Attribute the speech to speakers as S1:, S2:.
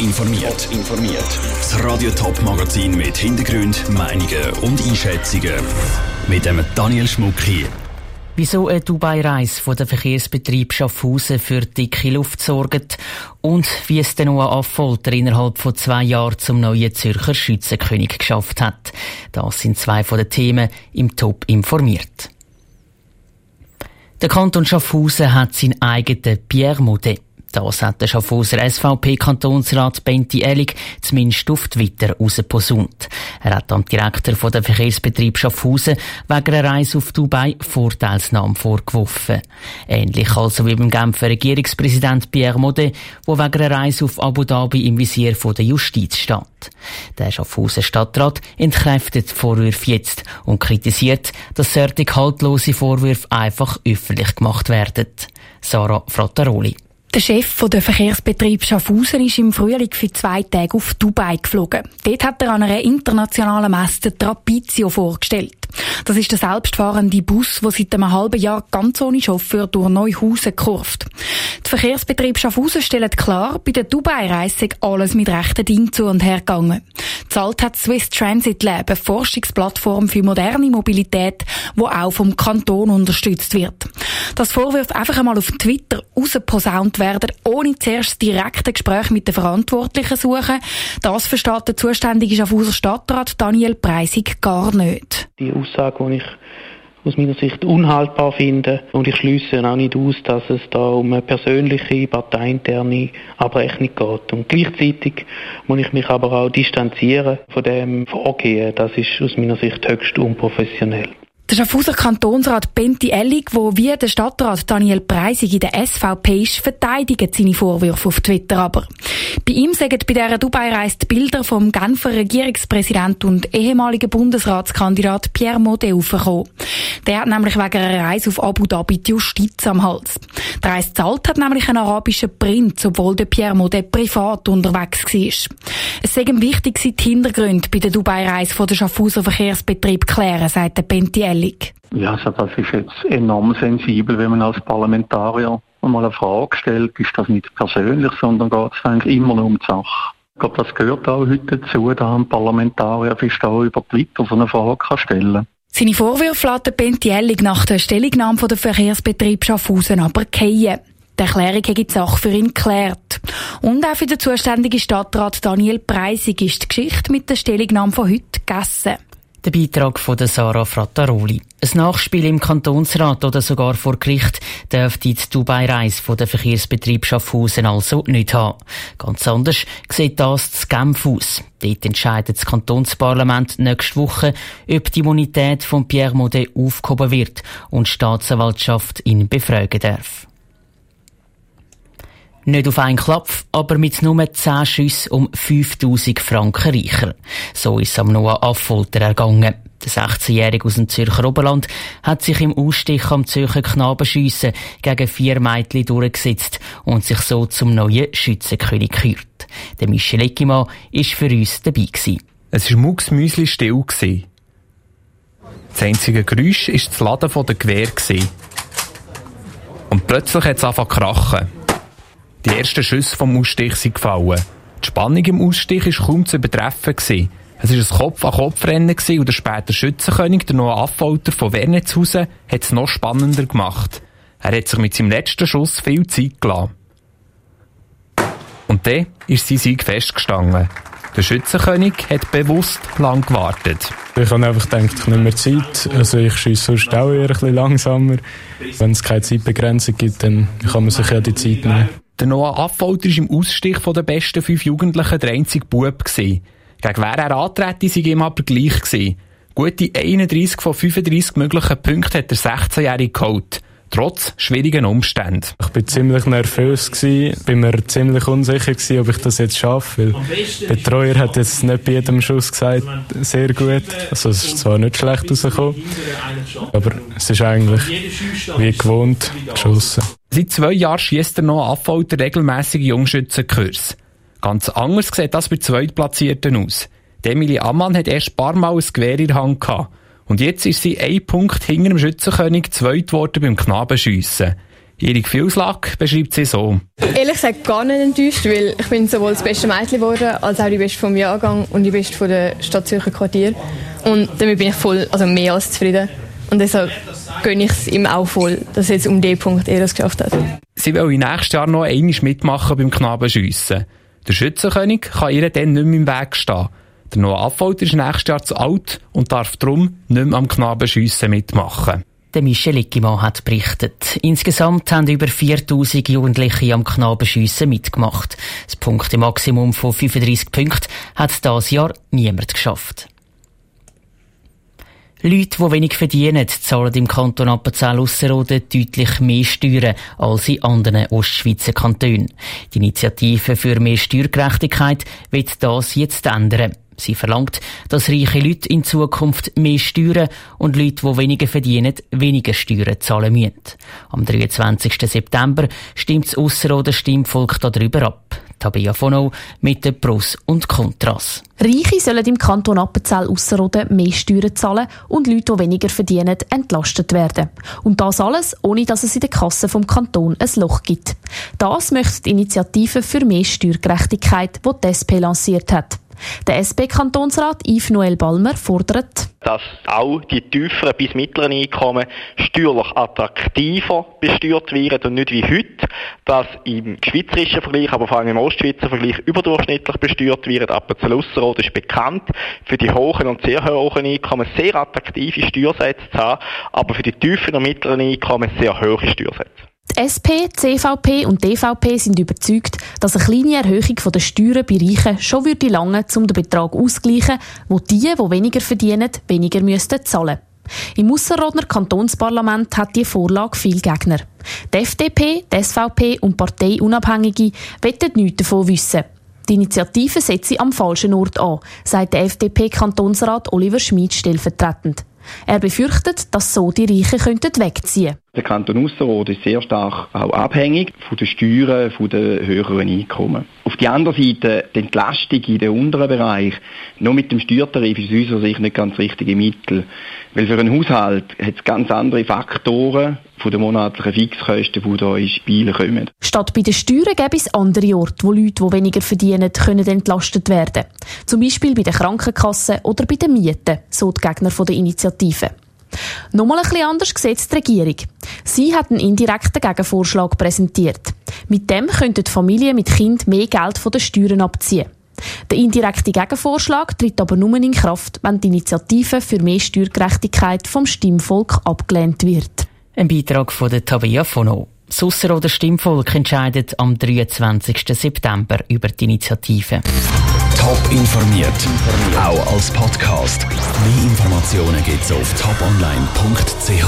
S1: informiert. informiert. Das Radio Top Magazin mit Hintergrund, Meinungen und Einschätzungen mit dem Daniel Schmuck hier.
S2: Wieso eine Dubai-Reise von der Verkehrsbetrieb Schaffhausen für dicke Luft sorgt und wie es der Noah Affolter innerhalb von zwei Jahren zum neuen Zürcher Schützenkönig geschafft hat. Das sind zwei von den Themen im Top informiert. Der Kanton Schaffhausen hat seinen eigenen Pierre Modet. Das hat der Schaffhauser SVP-Kantonsrat Benti Ellig zumindest auf Twitter rausgeposaunt. Er hat am Direktor von der Verkehrsbetrieb Schaffhausen wegen einer Reise auf Dubai Vorteilsnahme vorgeworfen. Ähnlich also wie beim Genfer Regierungspräsident Pierre Modet, der wegen einer Reise auf Abu Dhabi im Visier der Justiz steht. Der Schaffhauser Stadtrat entkräftet die Vorwürfe jetzt und kritisiert, dass solche haltlose Vorwürfe einfach öffentlich gemacht werden. Sarah Frattaroli.
S3: Der Chef der Verkehrsbetrieb Schaffhausen ist im Frühling für zwei Tage auf Dubai geflogen. Dort hat er an einer internationalen Messe Trapizio vorgestellt. Das ist der selbstfahrende Bus, der seit einem halben Jahr ganz ohne Chauffeur durch Neuhausen kurft. Der Verkehrsbetrieb Schaffhausen stellt klar, bei der Dubai-Reise alles mit rechten Dingen zu und her gegangen. Zahlt hat Swiss Transit Lab, eine Forschungsplattform für moderne Mobilität, die auch vom Kanton unterstützt wird. Das Vorwurf einfach einmal auf Twitter rausposaunt werden, ohne zuerst direkte Gespräch mit den Verantwortlichen suchen, das versteht der zuständige Schaffhauser Stadtrat Daniel Preisig gar nicht.
S4: Die Aussage, die ich aus meiner Sicht unhaltbar finde. Und ich schließe auch nicht aus, dass es da um eine persönliche, parteiinterne Abrechnung geht. Und gleichzeitig muss ich mich aber auch distanzieren von dem Vorgehen. Das ist aus meiner Sicht höchst unprofessionell.
S3: Der Schaffhauser Kantonsrat Benti Ellig, wo wie der Stadtrat Daniel Preisig in der SVP ist, verteidigt seine Vorwürfe auf Twitter aber. Bei ihm sagen bei dieser Dubai-Reise die Bilder vom Genfer Regierungspräsident und ehemaligen Bundesratskandidat Pierre Modet aufgekommen. Der hat nämlich wegen einer Reise auf Abu Dhabi die Justiz am Hals. Der Reise zahlt hat nämlich ein arabischer Prinz, obwohl der Pierre Modet privat unterwegs war. Es sei ihm wichtig, die Hintergründe bei der Dubai-Reise der Schaffhauser Verkehrsbetrieb klären, sagt der Benti Ellig. Stellung?
S5: Ja, also das ist jetzt enorm sensibel, wenn man als Parlamentarier einmal eine Frage stellt, ist das nicht persönlich, sondern geht es eigentlich immer nur um die Sache. Ich glaube, das gehört auch heute dazu, da ein Parlamentarier fast auch über Twitter so eine Frage kann stellen kann.
S3: Seine Vorwürfe lässt Bentiellig nach der Stellungnahme von der Verkehrsbetrieb Schaffhausen aber fallen. Die Erklärung hat die Sache für ihn geklärt. Und auch für den zuständigen Stadtrat Daniel Preisig ist die Geschichte mit der Stellungnahme von heute gegessen.
S2: Der Beitrag von der Sarah Frattaroli. Ein Nachspiel im Kantonsrat oder sogar vor Gericht dürfte die Dubai-Reise der Verkehrsbetrieb Schaffhausen also nicht haben. Ganz anders sieht das zu Genf aus. Dort entscheidet das Kantonsparlament nächste Woche, ob die Immunität von Pierre Modet aufgehoben wird und die Staatsanwaltschaft ihn befragen darf. Nicht auf einen Klapf, aber mit nur 10 Schüssen um 5000 Franken reicher. So ist es am Noah Affolter ergangen. Der 16-Jährige aus dem Zürcher Oberland hat sich im Ausstich am Zürcher Knabenschiessen gegen vier Mädchen durchgesetzt und sich so zum neuen Schützenkönig gekürt. Der Michel Eckimann war für uns dabei. Gewesen.
S6: Es war mucksmüsli still. Das einzige Geräusch war das Laden der Gewehr. Und plötzlich hat es angefangen zu krachen. Die ersten Schüsse vom Ausstich sind gefallen. Die Spannung im Ausstich war kaum zu übertreffen. Es war ein Kopf-an-Kopf-Rennen und der später Schützenkönig, der Noah Affolter von Wernitzhausen, hat es noch spannender gemacht. Er hat sich mit seinem letzten Schuss viel Zeit gelassen. Und dann ist sein Sieg festgestanden. Der Schützenkönig hat bewusst lang gewartet.
S7: Ich habe einfach gedacht, ich nehme mir Zeit. Also ich schieße sonst auch eher ein bisschen langsamer. Wenn es keine Zeitbegrenzung gibt, dann kann man sich ja die Zeit nehmen.
S6: Der Noah Affolter war im Ausstich der besten fünf Jugendlichen der einzige Bub. Gegen wer er antrete, sei ihm aber gleich gewesen. Gute 31 von 35 möglichen Punkten hat der 16-Jährige geholt. Trotz schwierigen Umständen.
S7: Ich war ziemlich nervös gewesen, bin mir ziemlich unsicher gewesen, ob ich das jetzt schaffe. Weil der Betreuer hat jetzt nicht bei jedem Schuss gesagt, sehr gut. Also es ist zwar nicht schlecht rausgekommen, aber es ist eigentlich wie gewohnt geschossen.
S6: Seit zwei Jahren schießt er noch Affolter regelmäßige Jungschützenkurs. Ganz anders sieht das bei Zweitplatzierten aus. Emily Ammann hat erst ein paar Mal ein Gewehr in der Hand gehabt. Und jetzt ist sie ein Punkt hinter dem Schützenkönig zweit geworden beim Knabenschiessen. Ihre Gefühlslage beschreibt sie so.
S8: Ehrlich gesagt gar nicht enttäuscht, weil ich bin sowohl das beste Mädchen geworden, als auch die beste vom Jahrgang und die beste von der Stadt Zürcher Quartier. Und damit bin ich voll, also mehr als zufrieden. Und deshalb gönne ich es ihm auch voll, dass er jetzt um den Punkt er es geschafft hat.
S6: Sie will nächstes Jahr noch einmal mitmachen beim Knabenschiessen. Der Schützenkönig kann ihr dann nicht mehr im Weg stehen. Der Noah Affolter ist nächstes Jahr zu alt und darf darum nicht mehr am Knabenschiessen mitmachen.
S2: Der Michel Ickimann hat berichtet. Insgesamt haben über 4000 Jugendliche am Knabenschiessen mitgemacht. Das Punktemaximum von 35 Punkten hat das Jahr niemand geschafft. Leute, die wenig verdienen, zahlen im Kanton Appenzell-Ausserrhoden deutlich mehr Steuern als in anderen Ostschweizer Kantonen. Die Initiative für mehr Steuergerechtigkeit wird das jetzt ändern. Sie verlangt, dass reiche Leute in Zukunft mehr Steuern und Leute, die weniger verdienen, weniger Steuern zahlen müssen. Am 23. September stimmt das Ausserrhoder Stimmvolk darüber ab. Tabea Fono mit den Pros und Kontras.
S9: Reiche sollen im Kanton Appenzell Ausserrhoden mehr Steuern zahlen und Leute, die weniger verdienen, entlastet werden. Und das alles, ohne dass es in der Kasse vom Kanton ein Loch gibt. Das möchte die Initiative für mehr Steuergerechtigkeit, die die SP lanciert hat. Der SP-Kantonsrat Yves Noel Balmer fordert,
S10: dass auch die tieferen bis mittleren Einkommen steuerlich attraktiver besteuert werden und nicht wie heute, dass im schweizerischen Vergleich, aber vor allem im Ostschweizer Vergleich überdurchschnittlich besteuert wird. Appenzell-Ausserrhoden ist bekannt für die hohen und sehr hohen Einkommen sehr attraktive Steuersätze zu haben, aber für die tiefen und mittleren Einkommen sehr hohe Steuersätze.
S9: Die SP, CVP und DVP sind überzeugt, dass eine kleine Erhöhung der Steuern bei Reichen schon würde lange, um den Betrag auszugleichen, wo die, die weniger verdienen, weniger müssten zahlen. Im Ausserrhodener Kantonsparlament hat die Vorlage viele Gegner. Die FDP, die SVP und Parteiunabhängige wollen nichts davon wissen. Die Initiative setzt am falschen Ort an, sagt der FDP-Kantonsrat Oliver Schmid stellvertretend. Er befürchtet, dass so die Reichen könnten wegziehen
S11: Der Kanton Ausserrhoden ist sehr stark auch abhängig von den Steuern, von den höheren Einkommen. Auf der anderen Seite die Entlastung in den unteren Bereich, nur mit dem Steuertarif ist aus unserer Sicht nicht ganz richtige Mittel. Weil für einen Haushalt hat es ganz andere Faktoren von den monatlichen Fixkosten, die hier ins Spiel kommen.
S9: Statt bei den Steuern gäbe es andere Orte, wo Leute, die weniger verdienen, können entlastet werden. Zum Beispiel bei den Krankenkassen oder bei den Mieten, so die Gegner der Initiative. Nochmal bisschen anders sieht die Regierung. Sie hat einen indirekten Gegenvorschlag präsentiert. Mit dem könnten Familien mit Kind mehr Geld von den Steuern abziehen. Der indirekte Gegenvorschlag tritt aber nur in Kraft, wenn die Initiative für mehr Steuergerechtigkeit vom Stimmvolk abgelehnt wird.
S2: Ein Beitrag von der Tabea Fono. Das Ausserrhoder Stimmvolk entscheidet am 23. September über die Initiative.
S1: Top informiert, auch als Podcast. Mehr Informationen gibt's auf toponline.ch.